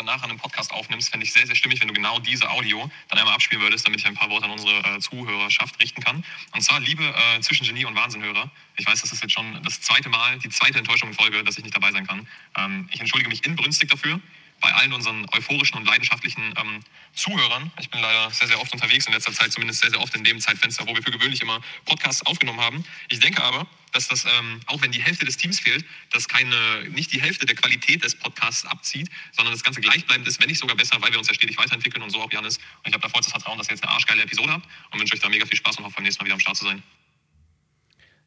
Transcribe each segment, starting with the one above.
danach an einem Podcast aufnimmst, fände ich sehr, sehr stimmig, wenn du genau diese Audio dann einmal abspielen würdest, damit ich ein paar Worte an unsere äh, Zuhörerschaft richten kann. Und zwar, liebe äh, zwischen Genie und Wahnsinnhörer, ich weiß, das ist jetzt schon das zweite Mal, die zweite Enttäuschung in Folge, dass ich nicht dabei sein kann. Ähm, ich entschuldige mich inbrünstig dafür bei allen unseren euphorischen und leidenschaftlichen ähm, Zuhörern. Ich bin leider sehr, sehr oft unterwegs in letzter Zeit, zumindest sehr, sehr oft in dem Zeitfenster, wo wir für gewöhnlich immer Podcasts aufgenommen haben. Ich denke aber, dass das, ähm, auch wenn die Hälfte des Teams fehlt, dass keine, nicht die Hälfte der Qualität des Podcasts abzieht, sondern das Ganze gleichbleibend ist, wenn nicht sogar besser, weil wir uns ja stetig weiterentwickeln und so auch Janis. Und ich habe da vollstes Vertrauen, dass ihr jetzt eine arschgeile Episode habt und wünsche euch da mega viel Spaß und hoffe beim nächsten Mal wieder am Start zu sein.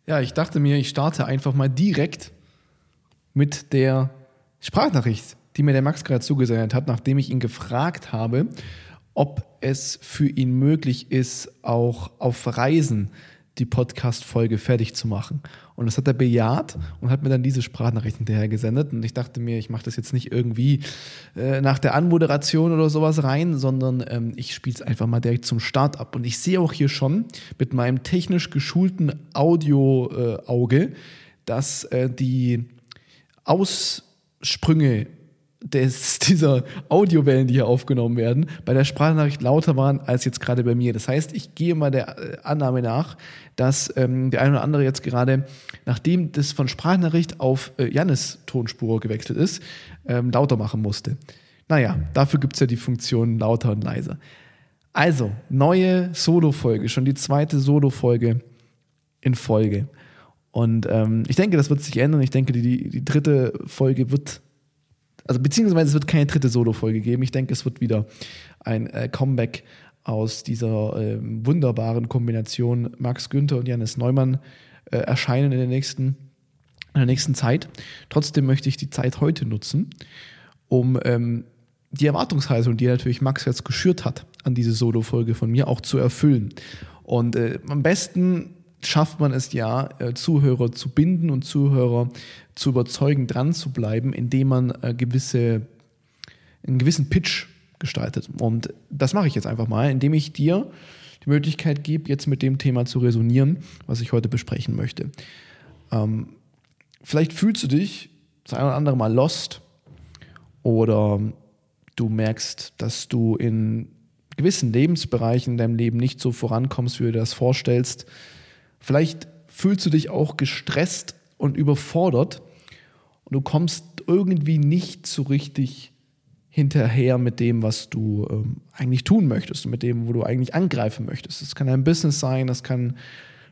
Ja, ich dachte mir, ich starte einfach mal direkt mit der Sprachnachricht die mir der Max gerade zugesendet hat, nachdem ich ihn gefragt habe, ob es für ihn möglich ist, auch auf Reisen die Podcast-Folge fertig zu machen. Und das hat er bejaht und hat mir dann diese Sprachnachricht hinterher gesendet. Und ich dachte mir, ich mache das jetzt nicht irgendwie äh, nach der Anmoderation oder sowas rein, sondern ähm, ich spiele es einfach mal direkt zum Start ab. Und ich sehe auch hier schon mit meinem technisch geschulten Audio-Auge, äh, dass äh, die Aussprünge des, dieser Audiowellen, die hier aufgenommen werden, bei der Sprachnachricht lauter waren als jetzt gerade bei mir. Das heißt, ich gehe mal der äh, Annahme nach, dass ähm, der eine oder andere jetzt gerade, nachdem das von Sprachnachricht auf äh, Jannis Tonspur gewechselt ist, ähm, lauter machen musste. Naja, dafür gibt es ja die Funktion lauter und leiser. Also, neue Solo-Folge, schon die zweite Solo-Folge in Folge. Und ähm, ich denke, das wird sich ändern. Ich denke, die, die dritte Folge wird also beziehungsweise es wird keine dritte Solo-Folge geben. Ich denke, es wird wieder ein äh, Comeback aus dieser äh, wunderbaren Kombination Max Günther und Janis Neumann äh, erscheinen in der, nächsten, in der nächsten Zeit. Trotzdem möchte ich die Zeit heute nutzen, um ähm, die Erwartungshaltung, die natürlich Max jetzt geschürt hat, an diese Solo-Folge von mir auch zu erfüllen. Und äh, am besten schafft man es ja, äh, Zuhörer zu binden und Zuhörer zu überzeugen, dran zu bleiben, indem man äh, gewisse, einen gewissen Pitch gestaltet. Und das mache ich jetzt einfach mal, indem ich dir die Möglichkeit gebe, jetzt mit dem Thema zu resonieren, was ich heute besprechen möchte. Ähm, vielleicht fühlst du dich das ein oder andere Mal lost oder du merkst, dass du in gewissen Lebensbereichen in deinem Leben nicht so vorankommst, wie du dir das vorstellst. Vielleicht fühlst du dich auch gestresst und überfordert und du kommst irgendwie nicht so richtig hinterher mit dem, was du ähm, eigentlich tun möchtest und mit dem, wo du eigentlich angreifen möchtest. Das kann ein Business sein, das kann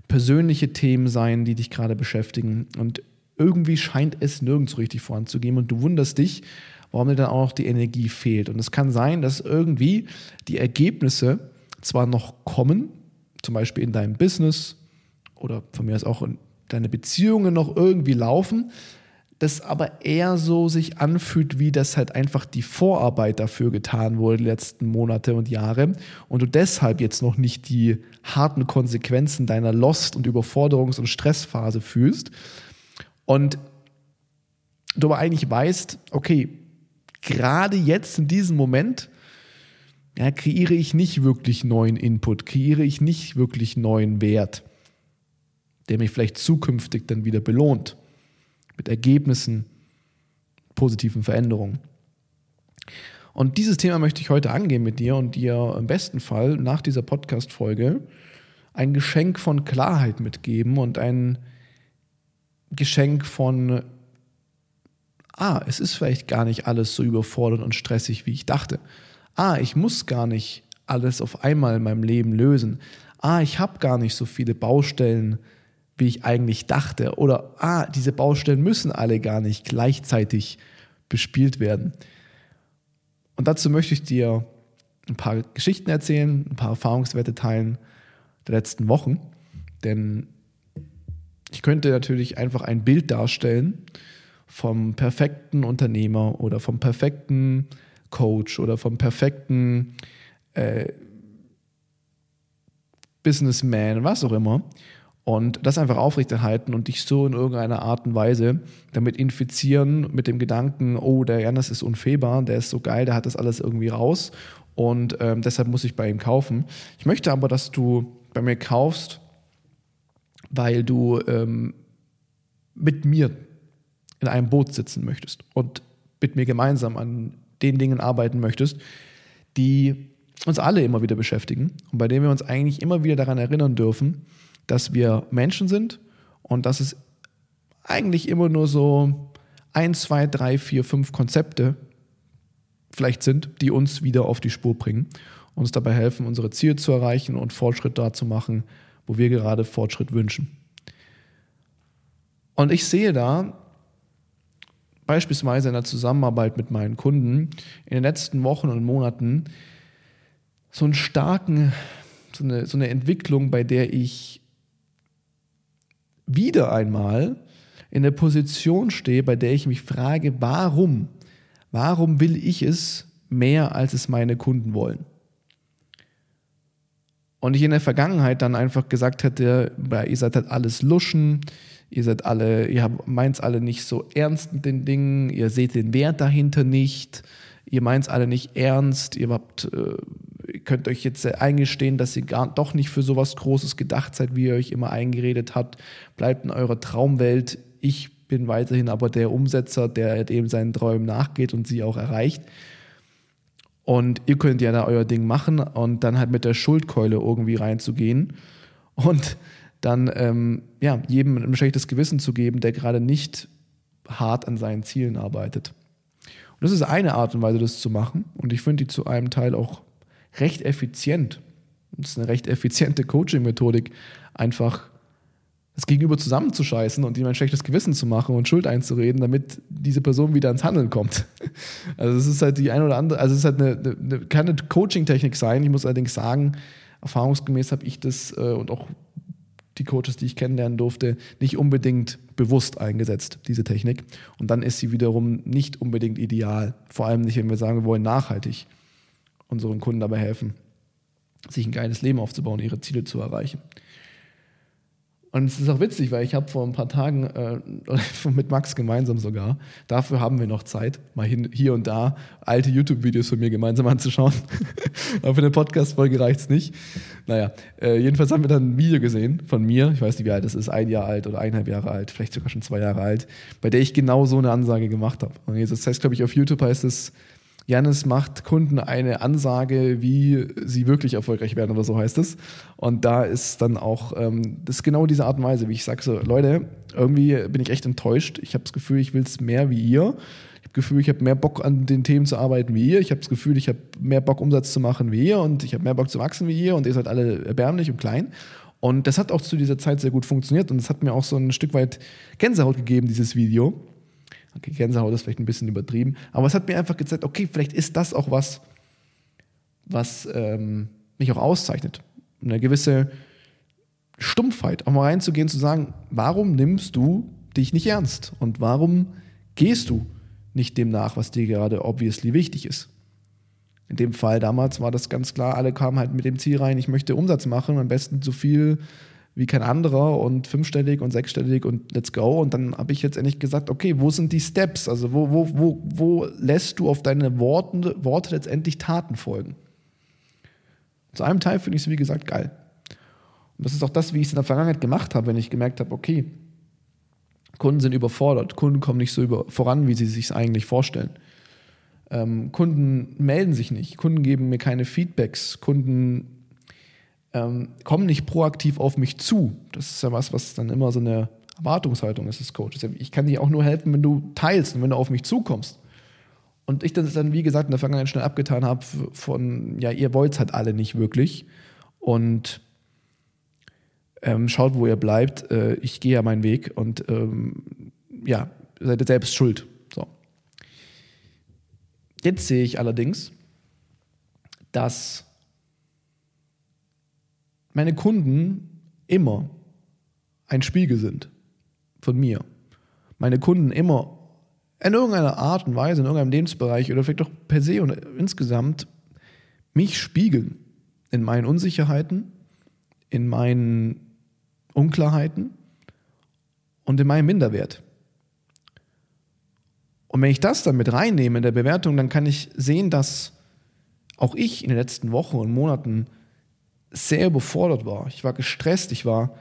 persönliche Themen sein, die dich gerade beschäftigen und irgendwie scheint es nirgends richtig voranzugehen und du wunderst dich, warum dir dann auch noch die Energie fehlt. Und es kann sein, dass irgendwie die Ergebnisse zwar noch kommen, zum Beispiel in deinem Business oder von mir aus auch in deine Beziehungen noch irgendwie laufen, das aber eher so sich anfühlt, wie das halt einfach die Vorarbeit dafür getan wurde die letzten Monate und Jahre und du deshalb jetzt noch nicht die harten Konsequenzen deiner Lost- und Überforderungs- und Stressphase fühlst. Und du aber eigentlich weißt, okay, gerade jetzt in diesem Moment ja, kreiere ich nicht wirklich neuen Input, kreiere ich nicht wirklich neuen Wert der mich vielleicht zukünftig dann wieder belohnt mit Ergebnissen, positiven Veränderungen. Und dieses Thema möchte ich heute angehen mit dir und dir im besten Fall nach dieser Podcast-Folge ein Geschenk von Klarheit mitgeben und ein Geschenk von, ah, es ist vielleicht gar nicht alles so überfordernd und stressig, wie ich dachte. Ah, ich muss gar nicht alles auf einmal in meinem Leben lösen. Ah, ich habe gar nicht so viele Baustellen, wie ich eigentlich dachte. Oder, ah, diese Baustellen müssen alle gar nicht gleichzeitig bespielt werden. Und dazu möchte ich dir ein paar Geschichten erzählen, ein paar Erfahrungswerte teilen der letzten Wochen. Denn ich könnte natürlich einfach ein Bild darstellen vom perfekten Unternehmer oder vom perfekten Coach oder vom perfekten äh, Businessman, was auch immer. Und das einfach aufrechterhalten und dich so in irgendeiner Art und Weise damit infizieren mit dem Gedanken, oh, der Janis ist unfehlbar, der ist so geil, der hat das alles irgendwie raus und ähm, deshalb muss ich bei ihm kaufen. Ich möchte aber, dass du bei mir kaufst, weil du ähm, mit mir in einem Boot sitzen möchtest und mit mir gemeinsam an den Dingen arbeiten möchtest, die uns alle immer wieder beschäftigen und bei denen wir uns eigentlich immer wieder daran erinnern dürfen, dass wir Menschen sind und dass es eigentlich immer nur so ein, zwei, drei, vier, fünf Konzepte vielleicht sind, die uns wieder auf die Spur bringen, uns dabei helfen, unsere Ziele zu erreichen und Fortschritt da zu machen, wo wir gerade Fortschritt wünschen. Und ich sehe da beispielsweise in der Zusammenarbeit mit meinen Kunden in den letzten Wochen und Monaten so einen starken, so eine, so eine Entwicklung, bei der ich wieder einmal in der Position stehe, bei der ich mich frage, warum? Warum will ich es mehr, als es meine Kunden wollen? Und ich in der Vergangenheit dann einfach gesagt hätte, ihr seid halt alles Luschen, ihr seid alle, ihr meint alle nicht so ernst mit den Dingen, ihr seht den Wert dahinter nicht, ihr meint es alle nicht ernst, ihr habt, äh, könnt euch jetzt eingestehen, dass ihr gar doch nicht für sowas Großes gedacht seid, wie ihr euch immer eingeredet habt. Bleibt in eurer Traumwelt. Ich bin weiterhin aber der Umsetzer, der halt eben seinen Träumen nachgeht und sie auch erreicht. Und ihr könnt ja da euer Ding machen und dann halt mit der Schuldkeule irgendwie reinzugehen und dann ähm, ja, jedem ein schlechtes Gewissen zu geben, der gerade nicht hart an seinen Zielen arbeitet. Und das ist eine Art und Weise, das zu machen. Und ich finde die zu einem Teil auch recht effizient. Das ist eine recht effiziente Coaching-Methodik, einfach das Gegenüber zusammenzuscheißen und ihm ein schlechtes Gewissen zu machen und Schuld einzureden, damit diese Person wieder ins Handeln kommt. Also es ist halt die eine oder andere, also es ist halt eine, eine kann eine Coaching-Technik sein. Ich muss allerdings sagen, erfahrungsgemäß habe ich das äh, und auch die Coaches, die ich kennenlernen durfte, nicht unbedingt bewusst eingesetzt, diese Technik. Und dann ist sie wiederum nicht unbedingt ideal. Vor allem nicht, wenn wir sagen, wir wollen nachhaltig unseren Kunden dabei helfen, sich ein geiles Leben aufzubauen, ihre Ziele zu erreichen. Und es ist auch witzig, weil ich habe vor ein paar Tagen äh, mit Max gemeinsam sogar, dafür haben wir noch Zeit, mal hin, hier und da alte YouTube-Videos von mir gemeinsam anzuschauen. Aber für eine Podcast-Folge reicht es nicht. Naja, äh, jedenfalls haben wir dann ein Video gesehen von mir, ich weiß nicht wie alt das ist, ein Jahr alt oder eineinhalb Jahre alt, vielleicht sogar schon zwei Jahre alt, bei der ich genau so eine Ansage gemacht habe. Und das heißt, glaube ich, auf YouTube heißt es Janis macht Kunden eine Ansage, wie sie wirklich erfolgreich werden oder so heißt es. Und da ist dann auch, ähm, das ist genau diese Art und Weise, wie ich sage so, Leute, irgendwie bin ich echt enttäuscht. Ich habe das Gefühl, ich will es mehr wie ihr. Ich habe das Gefühl, ich habe mehr Bock an den Themen zu arbeiten wie ihr. Ich habe das Gefühl, ich habe mehr Bock Umsatz zu machen wie ihr und ich habe mehr Bock zu wachsen wie ihr und ihr seid alle erbärmlich und klein. Und das hat auch zu dieser Zeit sehr gut funktioniert und es hat mir auch so ein Stück weit Gänsehaut gegeben, dieses Video Okay, Gänsehaut ist vielleicht ein bisschen übertrieben, aber es hat mir einfach gezeigt, okay, vielleicht ist das auch was, was ähm, mich auch auszeichnet. Eine gewisse Stumpfheit, auch mal reinzugehen, zu sagen, warum nimmst du dich nicht ernst und warum gehst du nicht dem nach, was dir gerade obviously wichtig ist. In dem Fall damals war das ganz klar, alle kamen halt mit dem Ziel rein, ich möchte Umsatz machen, am besten so viel wie kein anderer und fünfstellig und sechsstellig und let's go. Und dann habe ich jetzt endlich gesagt, okay, wo sind die Steps? Also wo, wo, wo, wo lässt du auf deine Worte, Worte letztendlich Taten folgen? Zu einem Teil finde ich es, wie gesagt, geil. Und das ist auch das, wie ich es in der Vergangenheit gemacht habe, wenn ich gemerkt habe, okay, Kunden sind überfordert, Kunden kommen nicht so über, voran, wie sie sich eigentlich vorstellen. Ähm, Kunden melden sich nicht, Kunden geben mir keine Feedbacks, Kunden ähm, kommen nicht proaktiv auf mich zu. Das ist ja was, was dann immer so eine Erwartungshaltung ist des Coaches. Ich kann dir auch nur helfen, wenn du teilst und wenn du auf mich zukommst. Und ich das dann, wie gesagt, in der Vergangenheit schnell abgetan habe von, ja, ihr wollt es halt alle nicht wirklich. Und ähm, schaut, wo ihr bleibt. Äh, ich gehe ja meinen Weg und ähm, ja, seid ihr selbst schuld. So. Jetzt sehe ich allerdings, dass meine Kunden immer ein Spiegel sind von mir. Meine Kunden immer in irgendeiner Art und Weise, in irgendeinem Lebensbereich oder vielleicht auch per se und insgesamt mich spiegeln in meinen Unsicherheiten, in meinen Unklarheiten und in meinem Minderwert. Und wenn ich das dann mit reinnehme in der Bewertung, dann kann ich sehen, dass auch ich in den letzten Wochen und Monaten sehr überfordert war. Ich war gestresst, ich war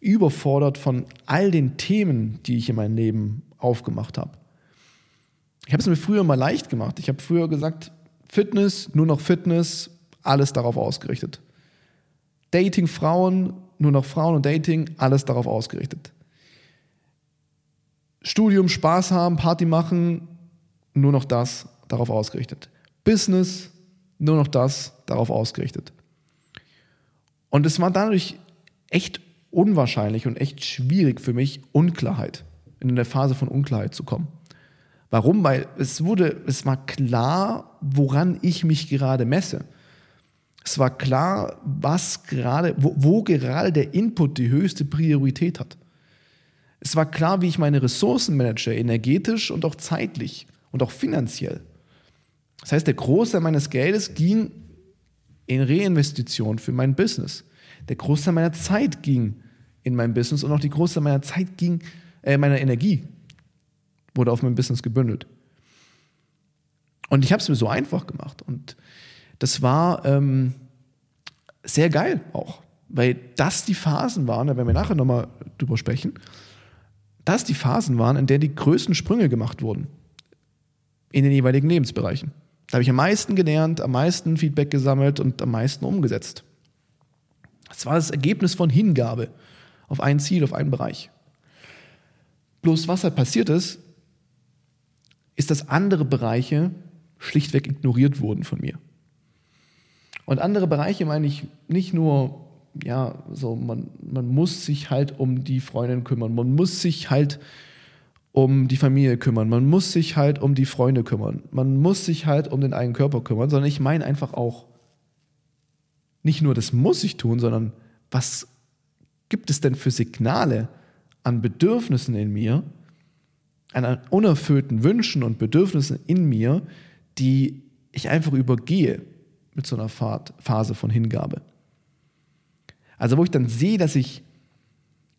überfordert von all den Themen, die ich in meinem Leben aufgemacht habe. Ich habe es mir früher mal leicht gemacht. Ich habe früher gesagt, Fitness, nur noch Fitness, alles darauf ausgerichtet. Dating Frauen, nur noch Frauen und Dating, alles darauf ausgerichtet. Studium, Spaß haben, Party machen, nur noch das darauf ausgerichtet. Business, nur noch das darauf ausgerichtet. Und es war dadurch echt unwahrscheinlich und echt schwierig für mich, Unklarheit, in eine Phase von Unklarheit zu kommen. Warum? Weil es wurde, es war klar, woran ich mich gerade messe. Es war klar, was gerade, wo, wo gerade der Input die höchste Priorität hat. Es war klar, wie ich meine Ressourcen manage, energetisch und auch zeitlich und auch finanziell. Das heißt, der Großteil meines Geldes ging in Reinvestition für mein Business. Der Großteil meiner Zeit ging in mein Business und auch die Großteil meiner Zeit ging, äh, meiner Energie wurde auf mein Business gebündelt. Und ich habe es mir so einfach gemacht. Und das war ähm, sehr geil auch, weil das die Phasen waren, da werden wir nachher nochmal drüber sprechen, das die Phasen waren, in der die größten Sprünge gemacht wurden in den jeweiligen Lebensbereichen. Da habe ich am meisten gelernt, am meisten Feedback gesammelt und am meisten umgesetzt. Das war das Ergebnis von Hingabe auf ein Ziel, auf einen Bereich. Bloß was halt passiert ist, ist, dass andere Bereiche schlichtweg ignoriert wurden von mir. Und andere Bereiche meine ich nicht nur, ja, so, man, man muss sich halt um die Freundin kümmern, man muss sich halt um die Familie kümmern, man muss sich halt um die Freunde kümmern, man muss sich halt um den eigenen Körper kümmern, sondern ich meine einfach auch, nicht nur das muss ich tun, sondern was gibt es denn für Signale an Bedürfnissen in mir, an unerfüllten Wünschen und Bedürfnissen in mir, die ich einfach übergehe mit so einer Phase von Hingabe. Also wo ich dann sehe, dass ich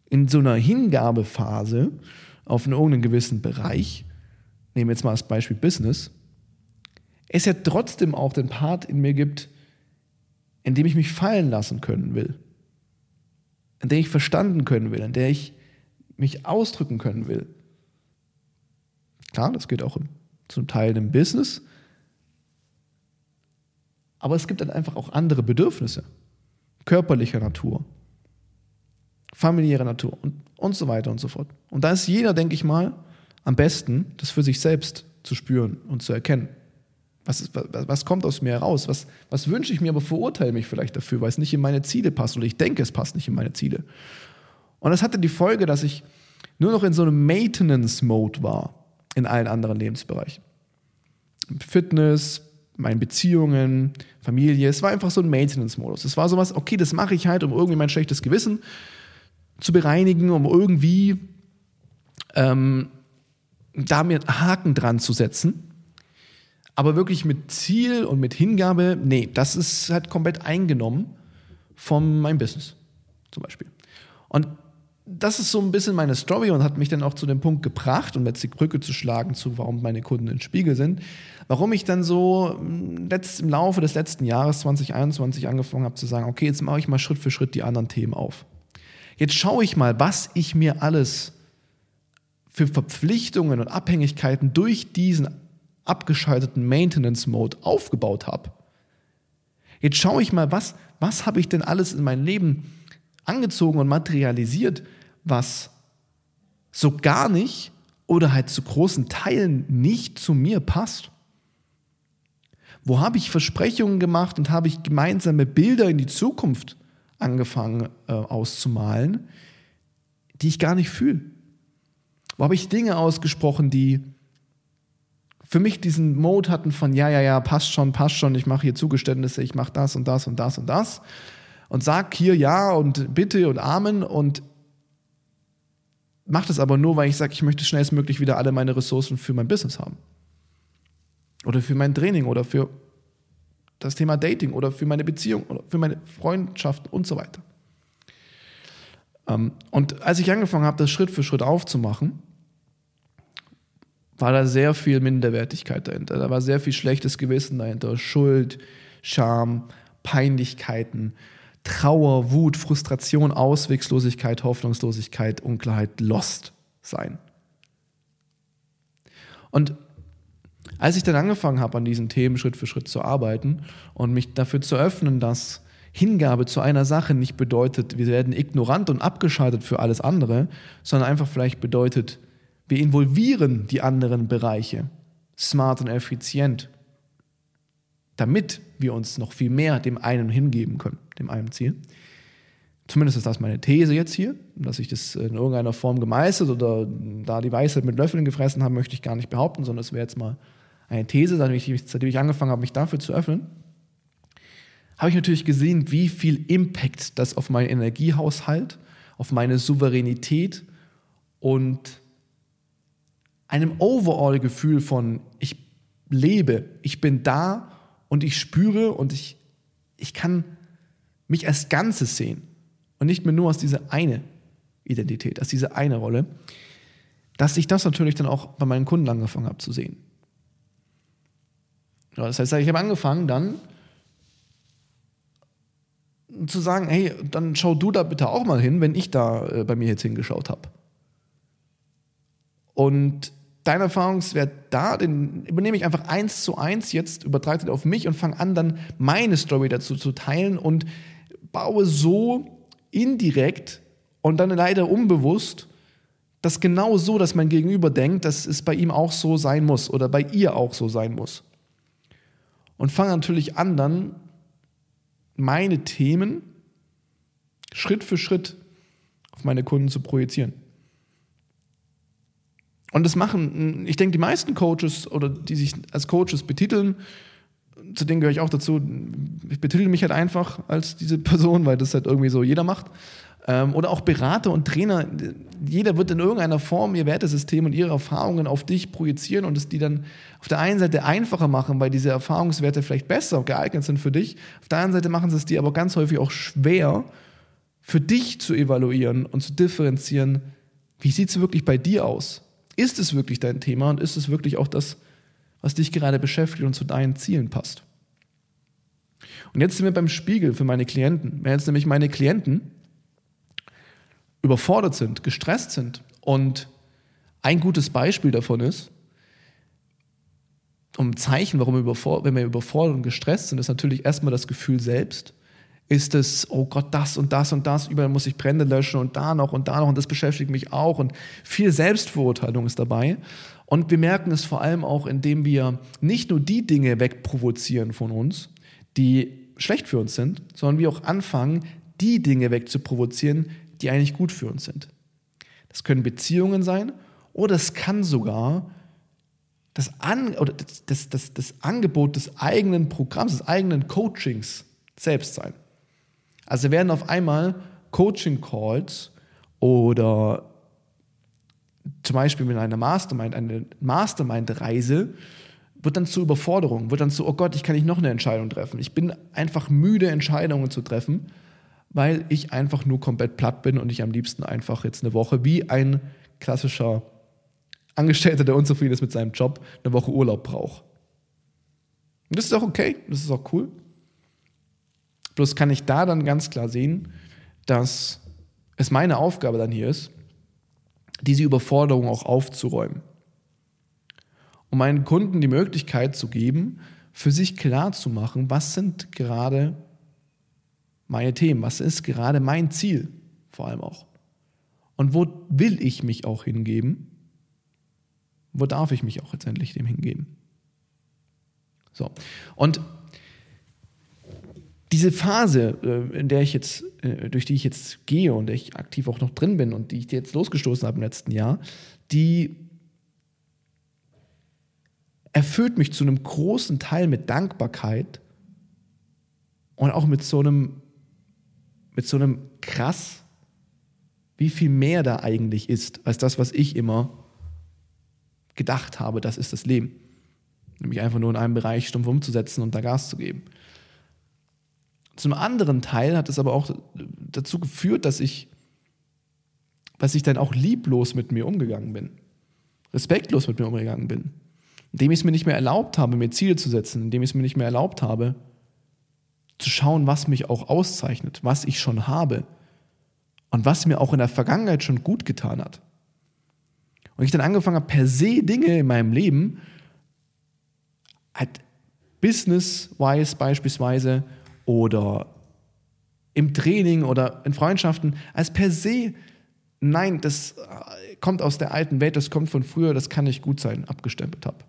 in so einer Hingabephase auf einen irgendeinen gewissen Bereich, nehmen wir jetzt mal als Beispiel Business, es ja trotzdem auch den Part in mir gibt, in dem ich mich fallen lassen können will, in der ich verstanden können will, in der ich mich ausdrücken können will. Klar, das geht auch zum Teil im Business, aber es gibt dann einfach auch andere Bedürfnisse, körperlicher Natur, familiärer Natur und, und so weiter und so fort. Und da ist jeder, denke ich mal, am besten, das für sich selbst zu spüren und zu erkennen. Was, ist, was, was kommt aus mir heraus? Was, was wünsche ich mir, aber verurteile mich vielleicht dafür, weil es nicht in meine Ziele passt oder ich denke, es passt nicht in meine Ziele. Und das hatte die Folge, dass ich nur noch in so einem Maintenance-Mode war in allen anderen Lebensbereichen. Fitness, meinen Beziehungen, Familie. Es war einfach so ein Maintenance-Modus. Es war sowas, okay, das mache ich halt, um irgendwie mein schlechtes Gewissen zu bereinigen, um irgendwie ähm, da mir Haken dran zu setzen. Aber wirklich mit Ziel und mit Hingabe, nee, das ist halt komplett eingenommen von meinem Business zum Beispiel. Und das ist so ein bisschen meine Story und hat mich dann auch zu dem Punkt gebracht, um jetzt die Brücke zu schlagen, zu warum meine Kunden in Spiegel sind, warum ich dann so hm, letzt, im Laufe des letzten Jahres 2021 angefangen habe zu sagen, okay, jetzt mache ich mal Schritt für Schritt die anderen Themen auf. Jetzt schaue ich mal, was ich mir alles für Verpflichtungen und Abhängigkeiten durch diesen abgeschalteten Maintenance-Mode aufgebaut habe. Jetzt schaue ich mal, was, was habe ich denn alles in mein Leben angezogen und materialisiert, was so gar nicht oder halt zu großen Teilen nicht zu mir passt? Wo habe ich Versprechungen gemacht und habe ich gemeinsame Bilder in die Zukunft angefangen äh, auszumalen, die ich gar nicht fühle? Wo habe ich Dinge ausgesprochen, die für mich diesen Mode hatten von ja, ja, ja, passt schon, passt schon, ich mache hier Zugeständnisse, ich mache das und das und das und das und sag hier ja und bitte und Amen und mach das aber nur, weil ich sage, ich möchte schnellstmöglich wieder alle meine Ressourcen für mein Business haben. Oder für mein Training oder für das Thema Dating oder für meine Beziehung oder für meine Freundschaft und so weiter. Ähm, und als ich angefangen habe, das Schritt für Schritt aufzumachen, war da sehr viel Minderwertigkeit dahinter. Da war sehr viel schlechtes Gewissen dahinter, Schuld, Scham, Peinlichkeiten, Trauer, Wut, Frustration, Auswegslosigkeit, Hoffnungslosigkeit, Unklarheit, Lost sein. Und Als ich dann angefangen habe, an diesen Themen Schritt für Schritt zu arbeiten und mich dafür zu öffnen, dass Hingabe zu einer Sache nicht bedeutet, wir werden ignorant und abgeschaltet für alles andere, sondern einfach vielleicht bedeutet, wir involvieren die anderen Bereiche smart und effizient, damit wir uns noch viel mehr dem einen hingeben können, dem einen Ziel. Zumindest ist das meine These jetzt hier, dass ich das in irgendeiner Form gemeistert oder da die Weisheit mit Löffeln gefressen habe, möchte ich gar nicht behaupten, sondern es wäre jetzt mal eine These, seitdem ich, seitdem ich angefangen habe, mich dafür zu öffnen habe ich natürlich gesehen, wie viel Impact das auf meinen Energiehaushalt, auf meine Souveränität und einem Overall-Gefühl von ich lebe, ich bin da und ich spüre und ich, ich kann mich als Ganzes sehen und nicht mehr nur aus dieser eine Identität, aus dieser eine Rolle, dass ich das natürlich dann auch bei meinen Kunden angefangen habe zu sehen. Ja, das heißt, ich habe angefangen dann zu sagen, hey, dann schau du da bitte auch mal hin, wenn ich da äh, bei mir jetzt hingeschaut habe. Und dein Erfahrungswert da, den übernehme ich einfach eins zu eins jetzt, übertrage den auf mich und fange an, dann meine Story dazu zu teilen und baue so indirekt und dann leider unbewusst das genau so, dass mein Gegenüber denkt, dass es bei ihm auch so sein muss oder bei ihr auch so sein muss. Und fange natürlich an, dann meine Themen Schritt für Schritt auf meine Kunden zu projizieren. Und das machen, ich denke, die meisten Coaches oder die sich als Coaches betiteln, zu denen gehöre ich auch dazu, ich betitel mich halt einfach als diese Person, weil das halt irgendwie so jeder macht. Ähm, oder auch Berater und Trainer, jeder wird in irgendeiner Form ihr Wertesystem und ihre Erfahrungen auf dich projizieren und es die dann auf der einen Seite einfacher machen, weil diese Erfahrungswerte vielleicht besser geeignet sind für dich. Auf der anderen Seite machen sie es dir aber ganz häufig auch schwer, für dich zu evaluieren und zu differenzieren, wie sieht es wirklich bei dir aus? Ist es wirklich dein Thema und ist es wirklich auch das, was dich gerade beschäftigt und zu deinen Zielen passt? Und jetzt sind wir beim Spiegel für meine Klienten. Wenn jetzt nämlich meine Klienten überfordert sind, gestresst sind. Und ein gutes Beispiel davon ist, um ein Zeichen, warum wir wenn wir überfordert und gestresst sind, ist natürlich erstmal das Gefühl selbst. Ist es, oh Gott, das und das und das, überall muss ich Brände löschen und da noch und da noch und das beschäftigt mich auch und viel Selbstverurteilung ist dabei. Und wir merken es vor allem auch, indem wir nicht nur die Dinge wegprovozieren von uns, die schlecht für uns sind, sondern wir auch anfangen, die Dinge wegzuprovozieren, die eigentlich gut für uns sind. Das können Beziehungen sein oder es kann sogar das, An oder das, das, das, das Angebot des eigenen Programms, des eigenen Coachings selbst sein. Also werden auf einmal Coaching-Calls oder zum Beispiel mit einer Mastermind, eine Mastermind-Reise, wird dann zur Überforderung, wird dann zu, oh Gott, ich kann nicht noch eine Entscheidung treffen. Ich bin einfach müde, Entscheidungen zu treffen weil ich einfach nur komplett platt bin und ich am liebsten einfach jetzt eine Woche wie ein klassischer Angestellter, der unzufrieden ist mit seinem Job, eine Woche Urlaub brauche. Und das ist auch okay, das ist auch cool. Bloß kann ich da dann ganz klar sehen, dass es meine Aufgabe dann hier ist, diese Überforderung auch aufzuräumen. Um meinen Kunden die Möglichkeit zu geben, für sich klar zu machen, was sind gerade meine Themen? Was ist gerade mein Ziel vor allem auch? Und wo will ich mich auch hingeben? Wo darf ich mich auch letztendlich dem hingeben? So. Und diese Phase, äh, in der ich jetzt, äh, durch die ich jetzt gehe und der ich aktiv auch noch drin bin und die ich jetzt losgestoßen habe im letzten Jahr, die erfüllt mich zu einem großen Teil mit Dankbarkeit und auch mit so einem mit so einem krass, wie viel mehr da eigentlich ist, als das, was ich immer gedacht habe, das ist das Leben. Nämlich einfach nur in einem Bereich stumpf umzusetzen und da Gas zu geben. Zum anderen Teil hat es aber auch dazu geführt, dass ich, dass ich dann auch lieblos mit mir umgegangen bin. Respektlos mit mir umgegangen bin. Indem ich es mir nicht mehr erlaubt habe, mir Ziele zu setzen, indem ich es mir nicht mehr erlaubt habe, zu schauen, was mich auch auszeichnet, was ich schon habe und was mir auch in der Vergangenheit schon gut getan hat. Und ich dann angefangen habe, per se Dinge in meinem Leben halt business-wise beispielsweise oder im Training oder in Freundschaften als per se, nein, das äh, kommt aus der alten Welt, das kommt von früher, das kann nicht gut sein, abgestempelt habe.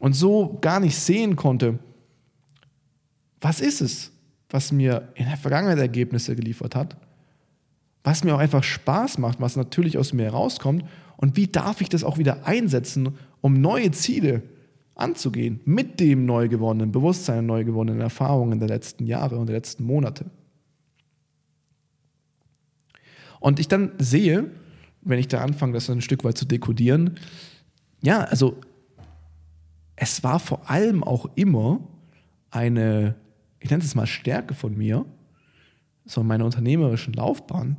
Und so gar nicht sehen konnte, was ist es, was mir in der Vergangenheit Ergebnisse geliefert hat, was mir auch einfach Spaß macht, was natürlich aus mir herauskommt und wie darf ich das auch wieder einsetzen, um neue Ziele anzugehen mit dem neu gewonnenen Bewusstsein, neu gewonnenen Erfahrungen der letzten Jahre und der letzten Monate. Und ich dann sehe, wenn ich da anfange, das ein Stück weit zu dekodieren, ja, also es war vor allem auch immer eine, ich nenne es mal Stärke von mir, so in meiner unternehmerischen Laufbahn,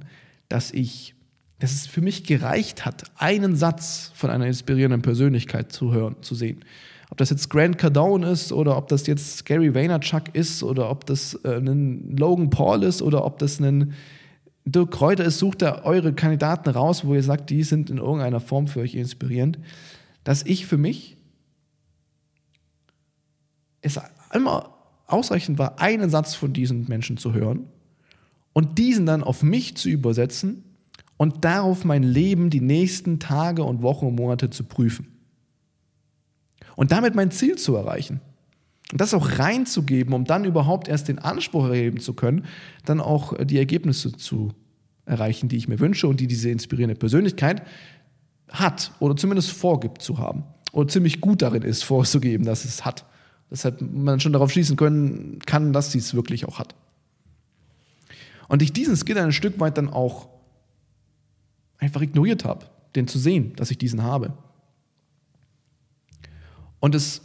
dass ich, dass es für mich gereicht hat, einen Satz von einer inspirierenden Persönlichkeit zu hören, zu sehen. Ob das jetzt Grant Cardone ist oder ob das jetzt Gary Vaynerchuk ist oder ob das äh, ein Logan Paul ist oder ob das ein Dirk Kräuter ist, sucht da eure Kandidaten raus, wo ihr sagt, die sind in irgendeiner Form für euch inspirierend, dass ich für mich es immer ausreichend war, einen Satz von diesen Menschen zu hören und diesen dann auf mich zu übersetzen und darauf mein Leben die nächsten Tage und Wochen und Monate zu prüfen und damit mein Ziel zu erreichen. Und das auch reinzugeben, um dann überhaupt erst den Anspruch erheben zu können, dann auch die Ergebnisse zu erreichen, die ich mir wünsche und die diese inspirierende Persönlichkeit hat oder zumindest vorgibt zu haben oder ziemlich gut darin ist, vorzugeben, dass es hat. Deshalb man schon darauf schließen können kann, dass sie es wirklich auch hat. Und ich diesen Skill ein Stück weit dann auch einfach ignoriert habe, den zu sehen, dass ich diesen habe. Und es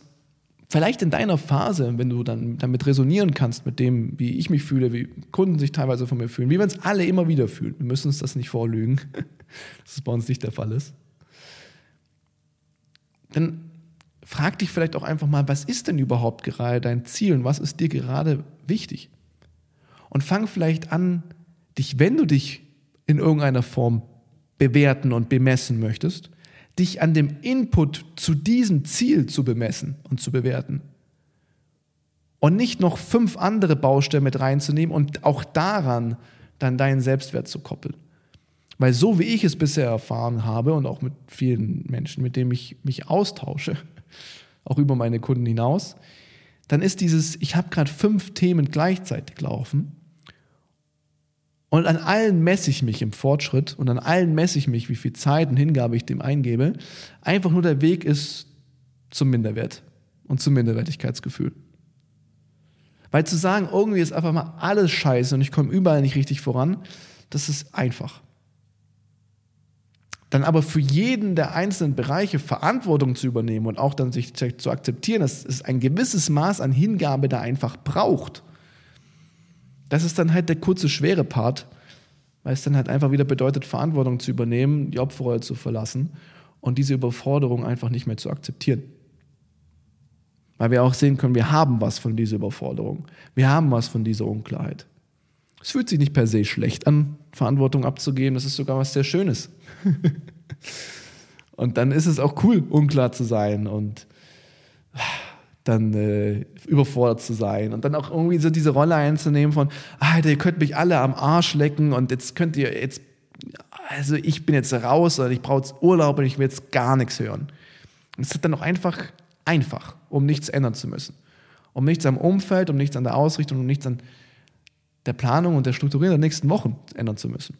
vielleicht in deiner Phase, wenn du dann damit resonieren kannst mit dem, wie ich mich fühle, wie Kunden sich teilweise von mir fühlen, wie wir uns alle immer wieder fühlen. Wir müssen uns das nicht vorlügen, dass es bei uns nicht der Fall ist. Dann frag dich vielleicht auch einfach mal, was ist denn überhaupt gerade dein Ziel und was ist dir gerade wichtig? Und fang vielleicht an, dich, wenn du dich in irgendeiner Form bewerten und bemessen möchtest, dich an dem Input zu diesem Ziel zu bemessen und zu bewerten. Und nicht noch fünf andere Baustellen mit reinzunehmen und auch daran dann deinen Selbstwert zu koppeln. Weil so wie ich es bisher erfahren habe und auch mit vielen Menschen, mit denen ich mich austausche, auch über meine Kunden hinaus, dann ist dieses, ich habe gerade fünf Themen gleichzeitig laufen und an allen messe ich mich im Fortschritt und an allen messe ich mich, wie viel Zeit und Hingabe ich dem eingebe. Einfach nur der Weg ist zum Minderwert und zum Minderwertigkeitsgefühl. Weil zu sagen, irgendwie ist einfach mal alles scheiße und ich komme überall nicht richtig voran, das ist einfach. Dann aber für jeden der einzelnen Bereiche Verantwortung zu übernehmen und auch dann sich zu akzeptieren, dass es ein gewisses Maß an Hingabe da einfach braucht das ist dann halt der kurze, schwere Part, weil es dann halt einfach wieder bedeutet, Verantwortung zu übernehmen, die Opferrolle zu verlassen und diese Überforderung einfach nicht mehr zu akzeptieren. Weil wir auch sehen können, wir haben was von dieser Überforderung. Wir haben was von dieser Unklarheit. Es fühlt sich nicht per se schlecht an, Verantwortung abzugeben. Das ist sogar was sehr Schönes. und dann ist es auch cool, unklar zu sein und dann äh, überfordert zu sein und dann auch irgendwie so diese Rolle einzunehmen von, ah, ihr könnt mich alle am Arsch lecken und jetzt könnt ihr jetzt, also ich bin jetzt raus oder ich brauche jetzt Urlaub und ich will jetzt gar nichts hören. Und es ist dann auch einfach einfach, um nichts ändern zu müssen. Um nichts am Umfeld, um nichts an der Ausrichtung, um nichts an der Planung und der Strukturierung der nächsten Wochen ändern zu müssen.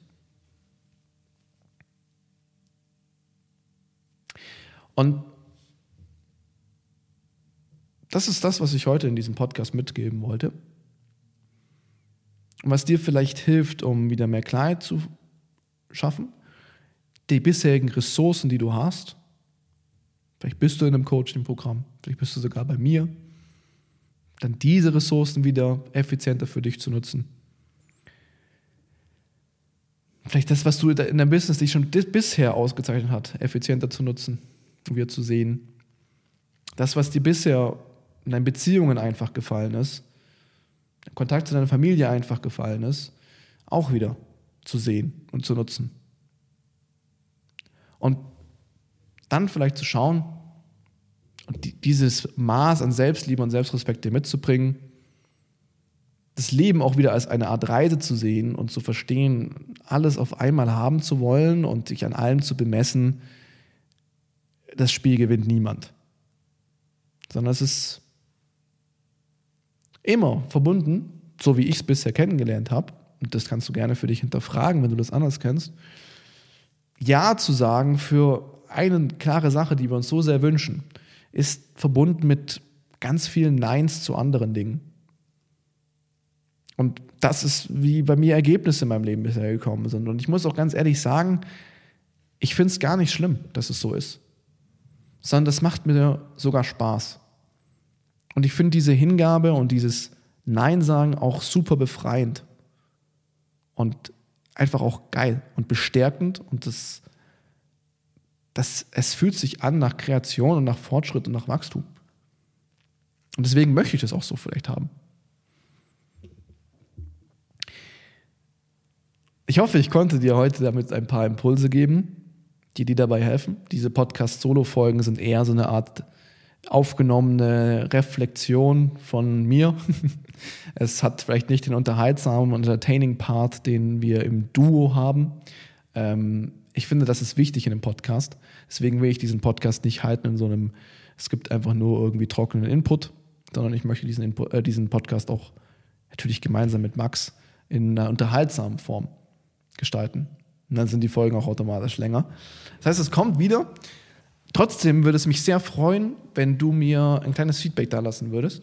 Und das ist das, was ich heute in diesem Podcast mitgeben wollte. Und was dir vielleicht hilft, um wieder mehr Klarheit zu schaffen, die bisherigen Ressourcen, die du hast. Vielleicht bist du in einem Coaching-Programm, vielleicht bist du sogar bei mir. Dann diese Ressourcen wieder effizienter für dich zu nutzen. Vielleicht das, was du in deinem Business dich schon bisher ausgezeichnet hat, effizienter zu nutzen wieder zu sehen. Das, was dir bisher in deinen Beziehungen einfach gefallen ist, Kontakt zu deiner Familie einfach gefallen ist, auch wieder zu sehen und zu nutzen. Und dann vielleicht zu schauen Und die, dieses Maß an Selbstliebe und Selbstrespekt dir mitzubringen, das Leben auch wieder als eine Art Reise zu sehen und zu verstehen, alles auf einmal haben zu wollen und sich an allem zu bemessen, das Spiel gewinnt niemand. Sondern es ist immer verbunden, so wie ich es bisher kennengelernt habe, und das kannst du gerne für dich hinterfragen, wenn du das anders kennst, Ja zu sagen für eine klare Sache, die wir uns so sehr wünschen, ist verbunden mit ganz vielen Neins zu anderen Dingen. Und das ist, wie bei mir Ergebnisse in meinem Leben bisher gekommen sind. Und ich muss auch ganz ehrlich sagen, ich finde es gar nicht schlimm, dass es so ist. Sondern das macht mir sogar Spaß. Und ich finde diese Hingabe und dieses Nein sagen auch super befreiend. Und einfach auch geil und bestärkend. Und das, das, es fühlt sich an nach Kreation und nach Fortschritt und nach Wachstum. Und deswegen möchte ich das auch so vielleicht haben. Ich hoffe, ich konnte dir heute damit ein paar Impulse geben, die dir dabei helfen. Diese Podcast-Solo-Folgen sind eher so eine Art aufgenommene Reflexion von mir. Es hat vielleicht nicht den unterhaltsamen und entertaining Part, den wir im Duo haben. Ähm, ich finde, das ist wichtig in einem Podcast. Deswegen will ich diesen Podcast nicht halten in so einem, es gibt einfach nur irgendwie trockenen Input, sondern ich möchte diesen, Input, äh, diesen Podcast auch natürlich gemeinsam mit Max in einer unterhaltsamen Form gestalten. Und dann sind die Folgen auch automatisch länger. Das heißt, es kommt wieder. Trotzdem würde es mich sehr freuen, wenn du mir ein kleines Feedback da lassen würdest.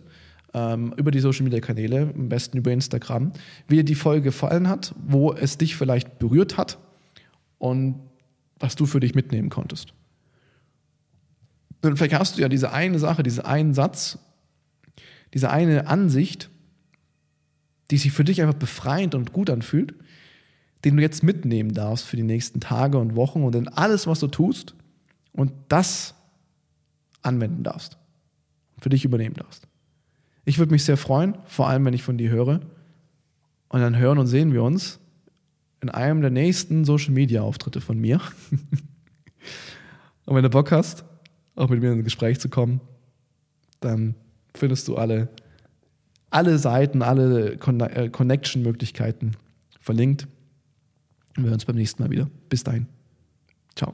Ähm, über die Social Media Kanäle, am besten über Instagram, wie dir die Folge gefallen hat, wo es dich vielleicht berührt hat und was du für dich mitnehmen konntest. Und vielleicht hast du ja diese eine Sache, diesen einen Satz, diese eine Ansicht, die sich für dich einfach befreiend und gut anfühlt den du jetzt mitnehmen darfst für die nächsten Tage und Wochen und in alles, was du tust und das anwenden darfst, für dich übernehmen darfst. Ich würde mich sehr freuen, vor allem wenn ich von dir höre. Und dann hören und sehen wir uns in einem der nächsten Social Media Auftritte von mir. und wenn du Bock hast, auch mit mir in ein Gespräch zu kommen, dann findest du alle, alle Seiten, alle äh, Connection-Möglichkeiten verlinkt. Und wir hören uns beim nächsten Mal wieder. Bis dahin. Ciao.